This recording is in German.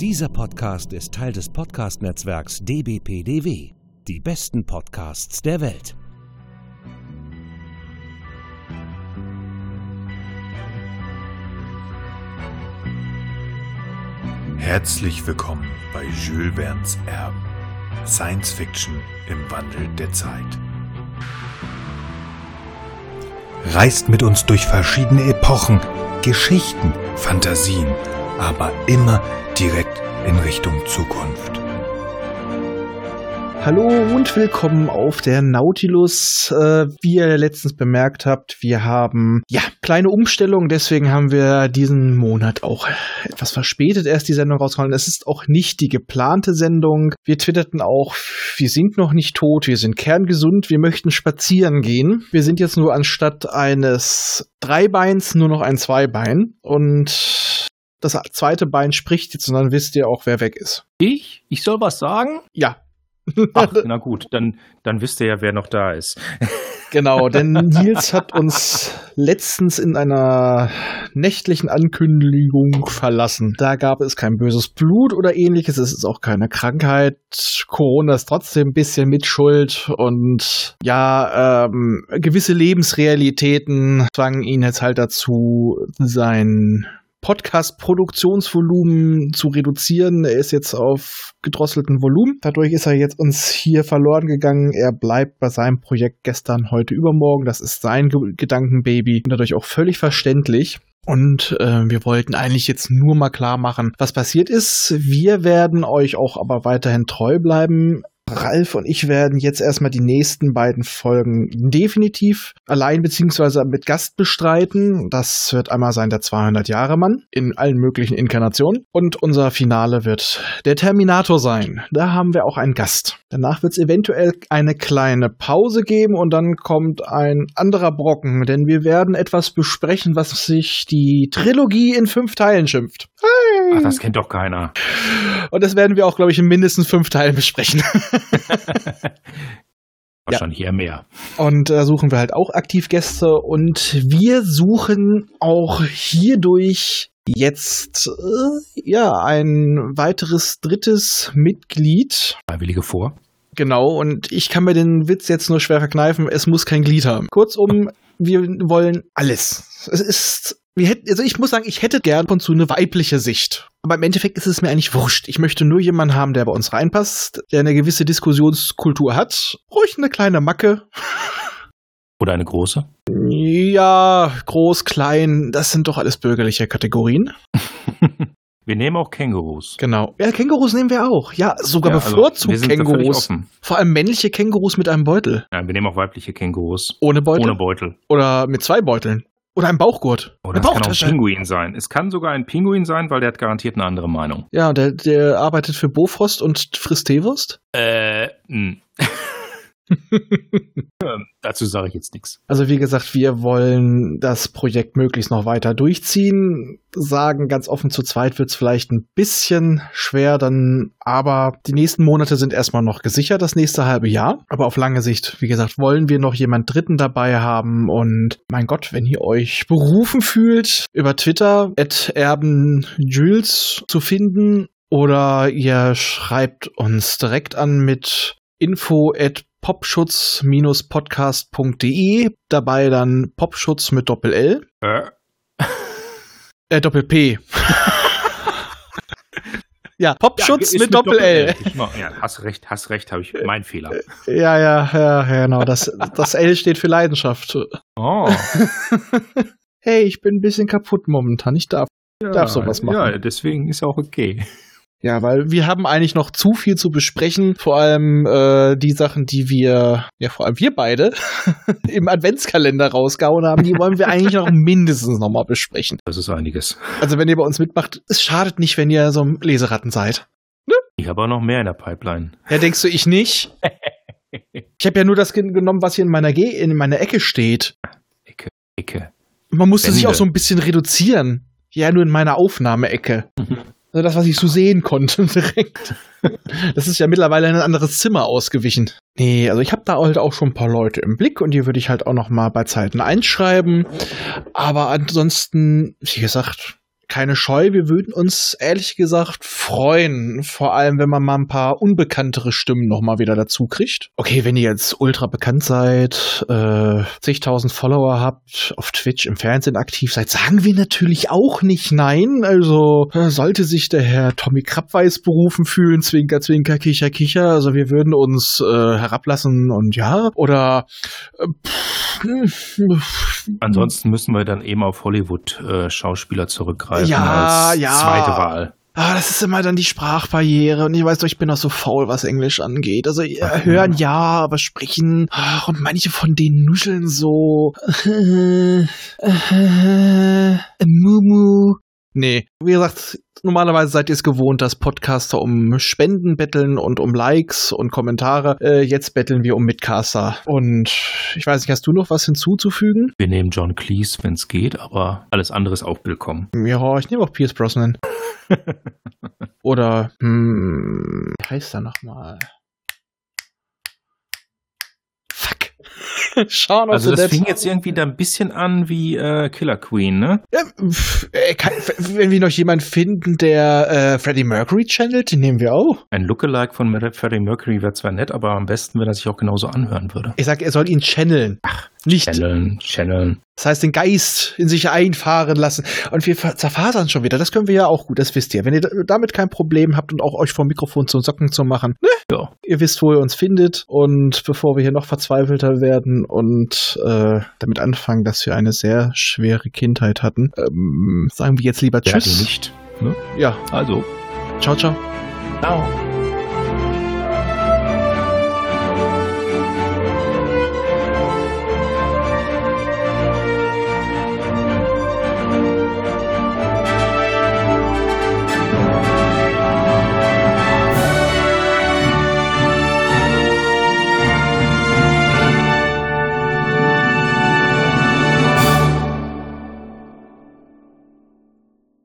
Dieser Podcast ist Teil des Podcast-Netzwerks dbpdw. Die besten Podcasts der Welt. Herzlich willkommen bei Jules Verne's Erben. Science Fiction im Wandel der Zeit. Reist mit uns durch verschiedene Epochen, Geschichten, Fantasien, aber immer direkt in Richtung Zukunft. Hallo und willkommen auf der Nautilus. Äh, wie ihr letztens bemerkt habt, wir haben ja kleine Umstellung, deswegen haben wir diesen Monat auch etwas verspätet erst die Sendung rausgehauen. Es ist auch nicht die geplante Sendung. Wir twitterten auch, wir sind noch nicht tot, wir sind kerngesund, wir möchten spazieren gehen. Wir sind jetzt nur anstatt eines Dreibeins nur noch ein Zweibein und das zweite Bein spricht jetzt und dann wisst ihr auch, wer weg ist. Ich? Ich soll was sagen? Ja, Ach, na gut, dann, dann wisst ihr ja, wer noch da ist. Genau, denn Nils hat uns letztens in einer nächtlichen Ankündigung verlassen. Da gab es kein böses Blut oder ähnliches, es ist auch keine Krankheit. Corona ist trotzdem ein bisschen Mitschuld und ja, ähm, gewisse Lebensrealitäten zwangen ihn jetzt halt dazu, sein Podcast-Produktionsvolumen zu reduzieren. Er ist jetzt auf gedrosselten Volumen. Dadurch ist er jetzt uns hier verloren gegangen. Er bleibt bei seinem Projekt gestern, heute, übermorgen. Das ist sein Ge Gedankenbaby und dadurch auch völlig verständlich. Und äh, wir wollten eigentlich jetzt nur mal klar machen, was passiert ist. Wir werden euch auch aber weiterhin treu bleiben. Ralf und ich werden jetzt erstmal die nächsten beiden Folgen definitiv allein beziehungsweise mit Gast bestreiten. Das wird einmal sein der 200 Jahre Mann in allen möglichen Inkarnationen und unser Finale wird der Terminator sein. Da haben wir auch einen Gast. Danach wird es eventuell eine kleine Pause geben und dann kommt ein anderer Brocken, denn wir werden etwas besprechen, was sich die Trilogie in fünf Teilen schimpft. Hey. Ach, das kennt doch keiner. Und das werden wir auch, glaube ich, in mindestens fünf Teilen besprechen. Wahrscheinlich ja. eher mehr. Und da äh, suchen wir halt auch aktiv Gäste und wir suchen auch hierdurch jetzt äh, ja ein weiteres drittes Mitglied. Freiwillige vor. Genau, und ich kann mir den Witz jetzt nur schwer verkneifen, es muss kein Glied haben. Kurzum, wir wollen alles. Es ist wir hätten, also ich muss sagen, ich hätte gern von zu eine weibliche Sicht. Aber im Endeffekt ist es mir eigentlich wurscht. Ich möchte nur jemanden haben, der bei uns reinpasst, der eine gewisse Diskussionskultur hat. Ruhig eine kleine Macke. Oder eine große? Ja, groß, klein, das sind doch alles bürgerliche Kategorien. Wir nehmen auch Kängurus. Genau. Ja, Kängurus nehmen wir auch. Ja, sogar ja, also bevorzugt also Kängurus. Vor allem männliche Kängurus mit einem Beutel. Ja, wir nehmen auch weibliche Kängurus. Ohne Beutel? Ohne Beutel. Oder mit zwei Beuteln. Oder ein Bauchgurt. Oder es kann auch ein Pinguin sein. Es kann sogar ein Pinguin sein, weil der hat garantiert eine andere Meinung. Ja, der, der arbeitet für Bofrost und frisst Teewurst? Äh, mh. Dazu sage ich jetzt nichts. Also wie gesagt, wir wollen das Projekt möglichst noch weiter durchziehen. Sagen ganz offen, zu zweit wird es vielleicht ein bisschen schwer, dann, aber die nächsten Monate sind erstmal noch gesichert, das nächste halbe Jahr. Aber auf lange Sicht, wie gesagt, wollen wir noch jemand Dritten dabei haben. Und mein Gott, wenn ihr euch berufen fühlt, über Twitter at Erben Jules zu finden oder ihr schreibt uns direkt an mit info at popschutz-podcast.de. Dabei dann Popschutz mit Doppel-L. Äh. äh, Doppel-P. ja, Popschutz ja, mit Doppel-L. ja, hast recht, hast recht, habe ich mein Fehler. Ja, ja, ja, genau. Das, das L steht für Leidenschaft. Oh. hey, ich bin ein bisschen kaputt momentan. Ich darf, ja, darf sowas machen. Ja, deswegen ist auch okay. Ja, weil wir haben eigentlich noch zu viel zu besprechen. Vor allem äh, die Sachen, die wir, ja vor allem wir beide, im Adventskalender rausgehauen haben, die wollen wir eigentlich noch mindestens nochmal besprechen. Das ist einiges. Also wenn ihr bei uns mitmacht, es schadet nicht, wenn ihr so Leseratten seid. Ne? Ich habe auch noch mehr in der Pipeline. Ja, denkst du, ich nicht? ich habe ja nur das genommen, was hier in meiner, Ge in meiner Ecke steht. Ecke, Ecke. Man musste Wände. sich auch so ein bisschen reduzieren. Ja, nur in meiner Aufnahmeecke. Also das, was ich so sehen konnte direkt. Das ist ja mittlerweile in ein anderes Zimmer ausgewichen. Nee, also ich habe da halt auch schon ein paar Leute im Blick und die würde ich halt auch noch mal bei Zeiten einschreiben. Aber ansonsten, wie gesagt, keine Scheu. Wir würden uns ehrlich gesagt freuen, vor allem wenn man mal ein paar unbekanntere Stimmen nochmal wieder dazu kriegt. Okay, wenn ihr jetzt ultra bekannt seid, äh, zigtausend Follower habt, auf Twitch, im Fernsehen aktiv seid, sagen wir natürlich auch nicht nein. Also äh, sollte sich der Herr Tommy Krabweis berufen fühlen, zwinker, zwinker, kicher, kicher. Also wir würden uns äh, herablassen und ja, oder äh, pff, Ansonsten müssen wir dann eben auf Hollywood-Schauspieler zurückgreifen Ja, als ja. zweite Wahl. Ah, das ist immer dann die Sprachbarriere und ich weiß doch, ich bin auch so faul, was Englisch angeht. Also äh, Ach, hören ja. aber sprechen ach, und manche von denen nuscheln so. Äh, äh, Mumu. Nee, wie gesagt, normalerweise seid ihr es gewohnt, dass Podcaster um Spenden betteln und um Likes und Kommentare. Äh, jetzt betteln wir um Mitcaster. Und ich weiß nicht, hast du noch was hinzuzufügen? Wir nehmen John Cleese, wenn es geht, aber alles andere ist auch willkommen. Ja, ich nehme auch Pierce Brosnan. Oder, hm, wie heißt er nochmal? Schauen Also wir das fing jetzt irgendwie da ein bisschen an wie äh, Killer Queen, ne? Ja, äh, kann, wenn wir noch jemanden finden, der äh, Freddie Mercury channelt, den nehmen wir auch. Ein Lookalike von Freddie Mercury wäre zwar nett, aber am besten, wenn er sich auch genauso anhören würde. Ich sag, er soll ihn channeln. Ach, nicht. Channeln, channeln. Das heißt, den Geist in sich einfahren lassen. Und wir zerfasern schon wieder. Das können wir ja auch gut, das wisst ihr. Wenn ihr da- damit kein Problem habt und auch euch vom Mikrofon zu Socken zu machen, ne? Ja. Ihr wisst, wo ihr uns findet. Und bevor wir hier noch verzweifelter werden und äh, damit anfangen, dass wir eine sehr schwere Kindheit hatten, ähm, sagen wir jetzt lieber ihn Tschüss. nicht. Ne? Ja, Also, ciao, ciao. ciao.